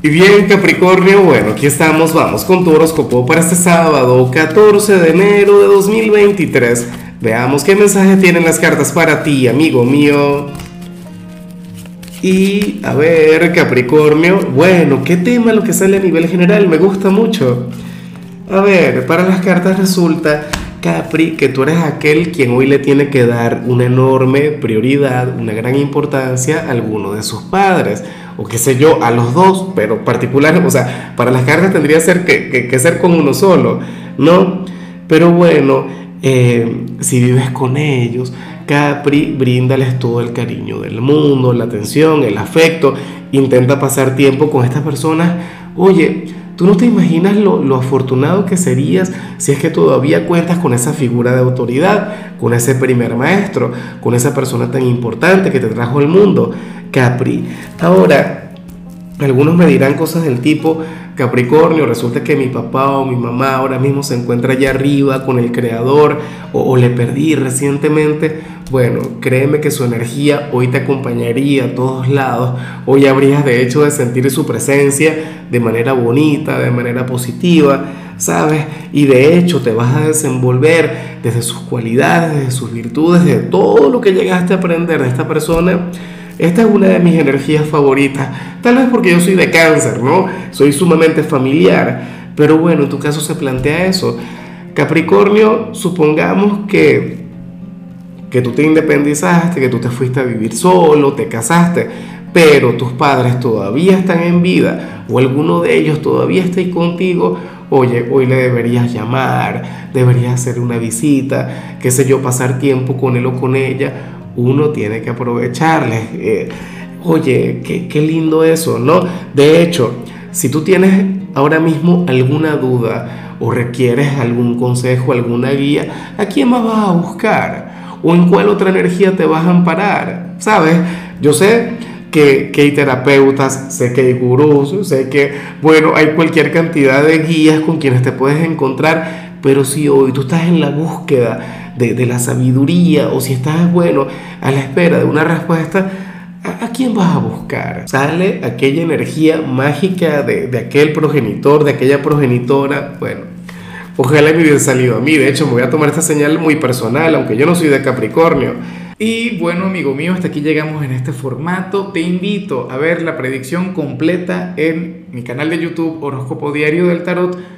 Y bien, Capricornio, bueno, aquí estamos, vamos con tu horóscopo para este sábado, 14 de enero de 2023. Veamos qué mensaje tienen las cartas para ti, amigo mío. Y a ver, Capricornio, bueno, qué tema lo que sale a nivel general, me gusta mucho. A ver, para las cartas resulta, Capri, que tú eres aquel quien hoy le tiene que dar una enorme prioridad, una gran importancia a alguno de sus padres o qué sé yo, a los dos, pero particular, o sea, para las cargas tendría ser que, que, ser con uno solo, ¿no? Pero bueno, eh, si vives con ellos, Capri, bríndales todo el cariño del mundo, la atención, el afecto, intenta pasar tiempo con estas personas. Oye, tú no te imaginas lo, lo, afortunado que serías si es que todavía cuentas con esa figura de autoridad, con ese primer maestro, con esa persona tan importante que te trajo al mundo. Capri. Ahora, algunos me dirán cosas del tipo, Capricornio, resulta que mi papá o mi mamá ahora mismo se encuentra allá arriba con el creador o, le perdí recientemente. Bueno, créeme que su energía hoy te acompañaría a todos lados. Hoy habrías de hecho de sentir su presencia de manera bonita, de manera positiva, ¿sabes? Y de hecho te vas a desenvolver desde sus cualidades, desde sus virtudes, de todo lo que llegaste a aprender de esta persona esta es una de mis energías favoritas, tal vez porque yo soy de cáncer, ¿no? Soy sumamente familiar, pero bueno, en tu caso se plantea eso. Capricornio, supongamos que, que tú te independizaste, que tú te fuiste a vivir solo, te casaste, pero tus padres todavía están en vida o alguno de ellos todavía está ahí contigo, oye, hoy le deberías llamar, deberías hacer una visita, qué sé yo, pasar tiempo con él o con ella uno tiene que aprovecharle. Eh, oye, qué, qué lindo eso, ¿no? De hecho, si tú tienes ahora mismo alguna duda o requieres algún consejo, alguna guía, ¿a quién más vas a buscar? ¿O en cuál otra energía te vas a amparar? ¿Sabes? Yo sé que, que, hay terapeutas, sé que hay gurús, sé que, bueno, hay cualquier cantidad de guías con quienes te puedes encontrar, pero si hoy tú estás en la búsqueda de, la sabiduría o si estás, bueno, a la espera de una respuesta, ¿a, quién vas a buscar? Sale aquella energía mágica de, de aquel progenitor, de aquella progenitora, bueno, ojalá me hubiera salido a mí, de hecho me voy a tomar esta señal muy personal, aunque yo no soy de Capricornio. Y bueno, amigo mío, hasta aquí llegamos en este formato. Te invito a ver la predicción completa en mi canal de YouTube Horóscopo Diario del Tarot